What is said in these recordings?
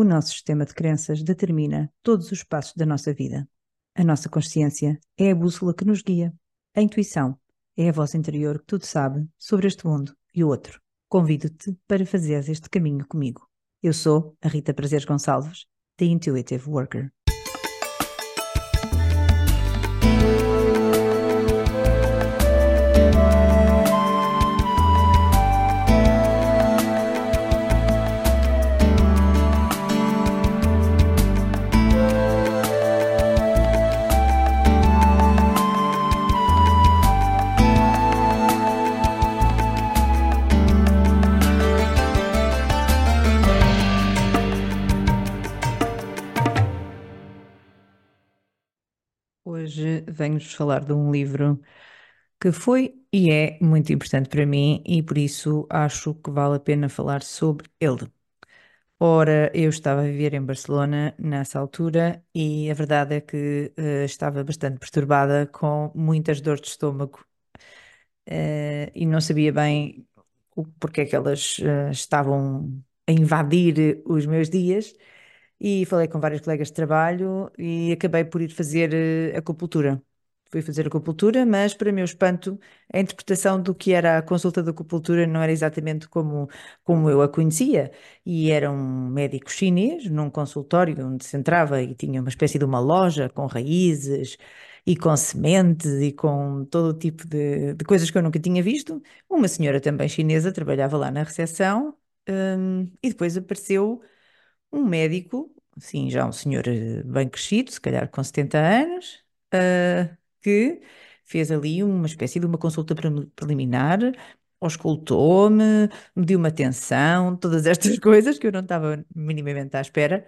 O nosso sistema de crenças determina todos os passos da nossa vida. A nossa consciência é a bússola que nos guia. A intuição é a voz interior que tudo sabe sobre este mundo e o outro. Convido-te para fazeres este caminho comigo. Eu sou a Rita Prazeres Gonçalves, The Intuitive Worker. Venho-vos falar de um livro que foi e é muito importante para mim e por isso acho que vale a pena falar sobre ele. Ora, eu estava a viver em Barcelona nessa altura e a verdade é que uh, estava bastante perturbada com muitas dores de estômago uh, e não sabia bem o, porque é que elas uh, estavam a invadir os meus dias e falei com vários colegas de trabalho e acabei por ir fazer uh, acupuntura. Fui fazer acupuntura, mas para meu espanto, a interpretação do que era a consulta de acupuntura não era exatamente como, como eu a conhecia. E era um médico chinês, num consultório onde se entrava e tinha uma espécie de uma loja com raízes e com sementes e com todo o tipo de, de coisas que eu nunca tinha visto. Uma senhora também chinesa trabalhava lá na recepção um, e depois apareceu um médico, sim, já um senhor eh, bem crescido, se calhar com 70 anos, uh, que fez ali uma espécie de uma consulta preliminar, auscultou-me, mediu uma atenção, todas estas coisas que eu não estava minimamente à espera.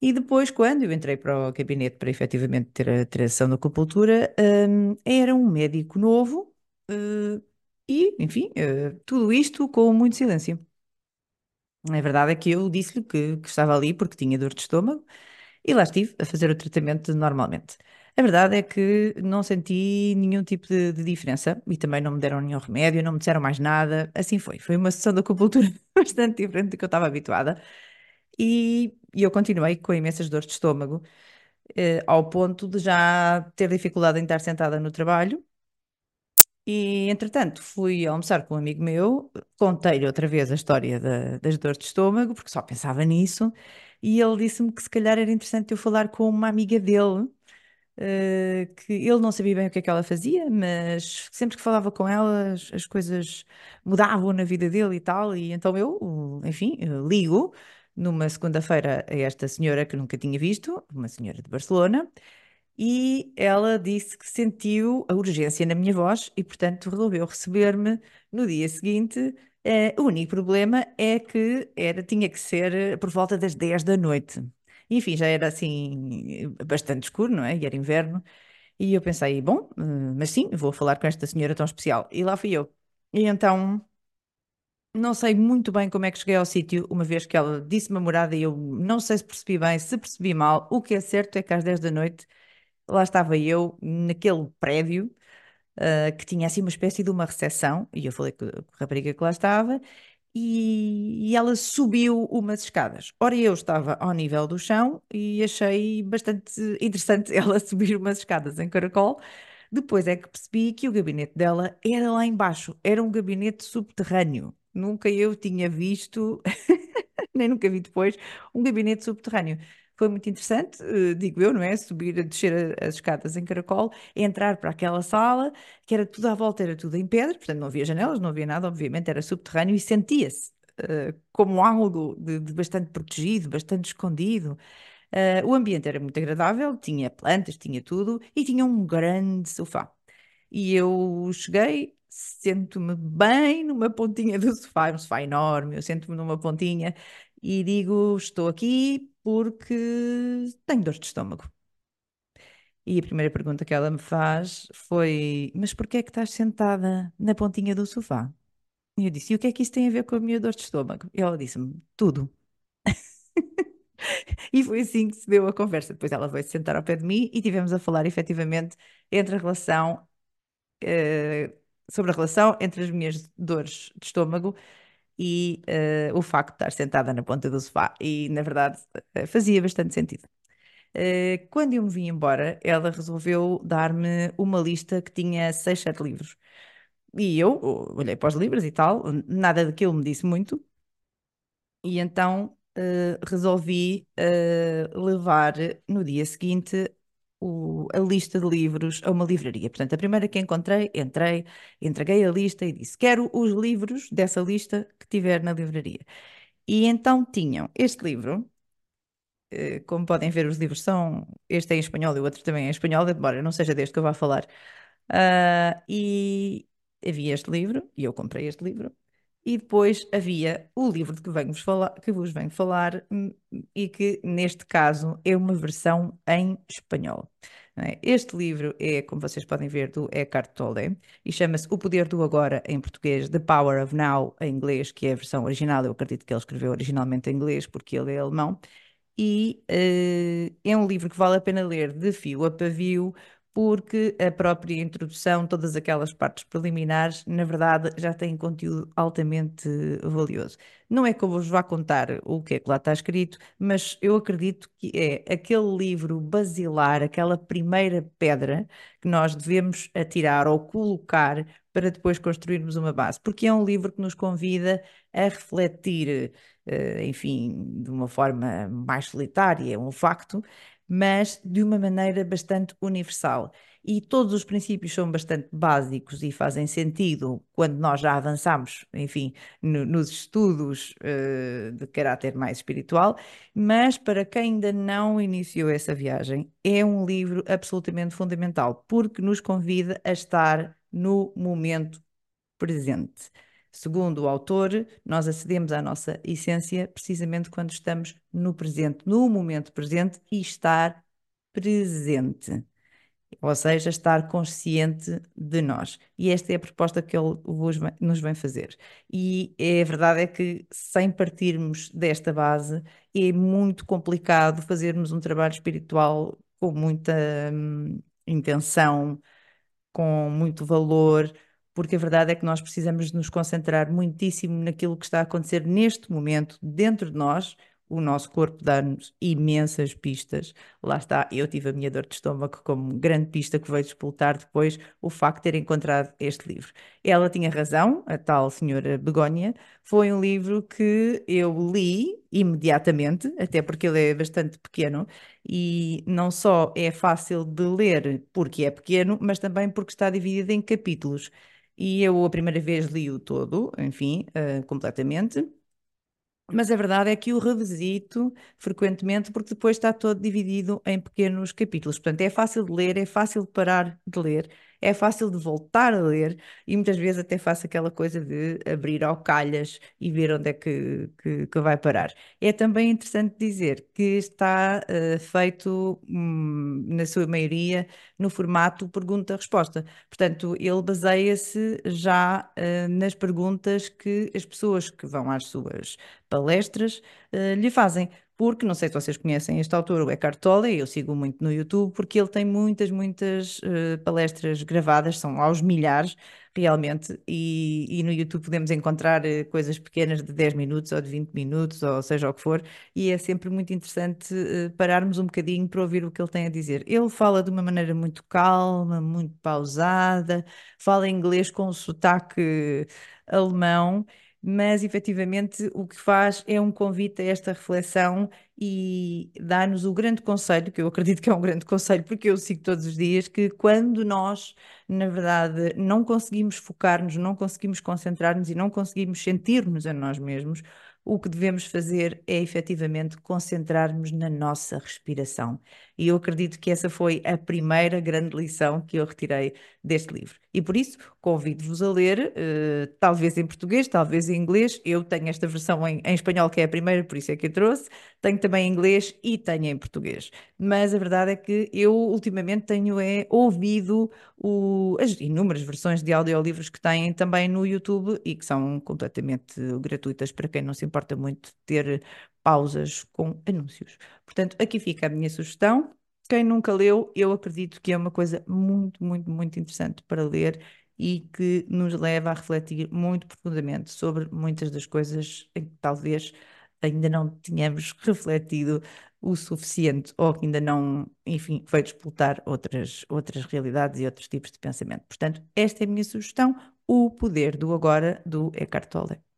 E depois, quando eu entrei para o gabinete para efetivamente ter a, sessão da acupuntura, um, era um médico novo uh, e, enfim, uh, tudo isto com muito silêncio. A verdade é que eu disse-lhe que, que estava ali porque tinha dor de estômago e lá estive a fazer o tratamento normalmente. A verdade é que não senti nenhum tipo de, de, diferença e também não me deram nenhum remédio, não me disseram mais nada. Assim foi. Foi uma sessão de acupuntura bastante diferente do que eu estava habituada. E, e eu continuei com imensas dores de estômago, eh, ao ponto de já ter dificuldade em estar sentada no trabalho e, entretanto, fui almoçar com um amigo meu, contei-lhe outra vez a história da- das dores de estômago, porque só pensava nisso, e ele disse-me que se calhar era interessante eu falar com uma amiga dele, eh, que ele não sabia bem o que é que ela fazia, mas sempre que falava com ela, as, as coisas mudavam na vida dele e tal, e então eu, enfim, ligo numa segunda-feira a esta senhora que nunca tinha visto, uma senhora de Barcelona e ela disse que sentiu a urgência na minha voz e, portanto, resolveu receber-me no dia seguinte. Eh, o único problema é que era, tinha que ser por volta das 10 da noite. Enfim, já era assim bastante escuro, não é? E era inverno. E eu pensei, bom, eh, mas sim, vou falar com esta senhora tão especial. E lá fui eu. E então, não sei muito bem como é que cheguei ao sítio, uma vez que ela disse-me a morada e eu não sei se percebi bem, se percebi mal. O que é certo é que às 10 da noite lá estava eu, naquele prédio, uh, que tinha assim uma espécie de uma recepção, e eu falei com a rapariga que lá estava, e, e, ela subiu umas escadas. Ora, eu estava ao nível do chão e achei bastante interessante ela subir umas escadas em caracol. Depois é que percebi que o gabinete dela era lá embaixo, era um gabinete subterrâneo. Nunca eu tinha visto, nem nunca vi depois, um gabinete subterrâneo. Foi muito interessante, uh, digo eu, não é? Subir, descer as escadas em caracol, entrar para aquela sala, que era tudo à volta, era tudo em pedra, portanto não havia janelas, não havia nada, obviamente era subterrâneo e sentia-se uh, como algo de, de, bastante protegido, bastante escondido. Uh, o ambiente era muito agradável, tinha plantas, tinha tudo e tinha um grande sofá. E eu cheguei, sento-me bem numa pontinha do sofá, um sofá enorme, eu sento-me numa pontinha e digo: Estou aqui porque tenho dor de estômago. E a primeira pergunta que ela me faz foi: Mas porquê é que estás sentada na pontinha do sofá? E eu disse: E o que é que isso tem a ver com a minha dor de estômago? E ela disse-me: Tudo. E foi assim que se deu a conversa. Depois ela veio se sentar ao pé de mim e tivemos a falar efetivamente entre a relação, uh, sobre a relação entre as minhas dores de estômago e uh, o facto de estar sentada na ponta do sofá. E, na verdade, uh, fazia bastante sentido. Uh, quando eu me vim embora, ela resolveu dar-me uma lista que tinha seis, sete livros. E eu olhei para os livros e tal, nada daquilo me disse muito. E então resolvi levar no dia seguinte o, a lista de livros a uma livraria. Portanto, a primeira que encontrei, entrei, entreguei a lista e disse: Quero os livros dessa lista que tiver na livraria. E então tinham este livro, eh, como podem ver, os livros são. Este é em espanhol e o outro também é em espanhol, embora não seja deste que eu vá falar. Uh, e havia este livro, e eu comprei este livro, e depois havia o livro de que, venho falar, que vos venho falar hum, e que, neste caso, é uma versão em espanhol. É? Este livro é, como vocês podem ver, do Eckhart Tolle e chama-se O Poder do Agora, em português, The Power of Now, em inglês, que é a versão original. Eu acredito que ele escreveu originalmente em inglês, porque ele é alemão. E uh, é um livro que vale a pena ler de fio a pavio, porque a própria introdução, todas aquelas partes preliminares, na verdade, já têm conteúdo altamente valioso. Não é que eu vos vá contar o que é que lá está escrito, mas eu acredito que é aquele livro basilar, aquela primeira pedra que nós devemos atirar ou colocar para depois construirmos uma base, porque é um livro que nos convida a refletir, eh, enfim, de uma forma mais solitária, é um facto, mas de uma maneira bastante universal. E todos os princípios são bastante básicos e fazem sentido quando nós já avançamos, enfim, no, nos estudos uh, de caráter mais espiritual, mas para quem ainda não iniciou essa viagem, é um livro absolutamente fundamental, porque nos convida a estar no momento presente. Segundo o autor, nós acedemos à nossa essência precisamente quando estamos no presente, no momento presente e estar presente. Ou seja, estar consciente de nós. E esta é a proposta que ele vos, nos vem fazer. E é, a verdade é que, sem partirmos desta base, é muito complicado fazermos um trabalho espiritual com muita hum, intenção, com muito valor porque a verdade é que nós precisamos nos concentrar muitíssimo naquilo que está a acontecer neste momento dentro de nós. O nosso corpo dá-nos imensas pistas. Lá está, eu tive a minha dor de estômago como grande pista que veio disputar depois o facto de ter encontrado este livro. Ela tinha razão, a tal senhora Begónia. Foi um livro que eu li imediatamente, até porque ele é bastante pequeno e não só é fácil de ler porque é pequeno, mas também porque está dividido em capítulos. E eu a primeira vez li-o todo, enfim, uh, completamente. Mas a verdade é que o revisito frequentemente porque depois está todo dividido em pequenos capítulos. Portanto, é fácil de ler, é fácil de parar de ler é fácil de voltar a ler e muitas vezes até faço aquela coisa de abrir ao calhas e ver onde é que, que, que vai parar. É também interessante dizer que está uh, feito, um, na sua maioria, no formato pergunta-resposta. Portanto, ele baseia-se já uh, nas perguntas que as pessoas que vão às suas palestras uh, lhe fazem porque não sei se vocês conhecem este autor, o Eckhart Tolle, eu sigo muito no YouTube, porque ele tem muitas, muitas uh, palestras gravadas, são aos milhares, realmente, e, e, no YouTube podemos encontrar uh, coisas pequenas de 10 minutos ou de 20 minutos, ou seja o que for, e é sempre muito interessante uh, pararmos um bocadinho para ouvir o que ele tem a dizer. Ele fala de uma maneira muito calma, muito pausada, fala inglês com um sotaque alemão mas efetivamente o que faz é um convite a esta reflexão e dá-nos o grande conselho, que eu acredito que é um grande conselho, porque eu sigo todos os dias, que quando nós, na verdade, não conseguimos focar-nos, não conseguimos concentrar-nos e não conseguimos sentir-nos a nós mesmos, o que devemos fazer é efetivamente concentrarmos na nossa respiração. E eu acredito que essa foi a primeira grande lição que eu retirei deste livro. E por isso convido-vos a ler, uh, talvez em português, talvez em inglês. Eu tenho esta versão em, em, espanhol, que é a primeira, por isso é que eu trouxe. Tenho também em inglês e tenho em português. Mas a verdade é que eu ultimamente tenho é, ouvido o, as inúmeras versões de audiolivros que têm também no YouTube e que são completamente gratuitas para quem não se importa muito ter pausas com anúncios. Portanto, aqui fica a minha sugestão. Quem nunca leu, eu acredito que é uma coisa muito, muito, muito interessante para ler e que nos leva a refletir muito profundamente sobre muitas das coisas em que talvez ainda não tínhamos refletido o suficiente ou que ainda não, enfim, foi explotar outras, outras realidades e outros tipos de pensamento. Portanto, esta é a minha sugestão, o poder do agora do Eckhart Tolle.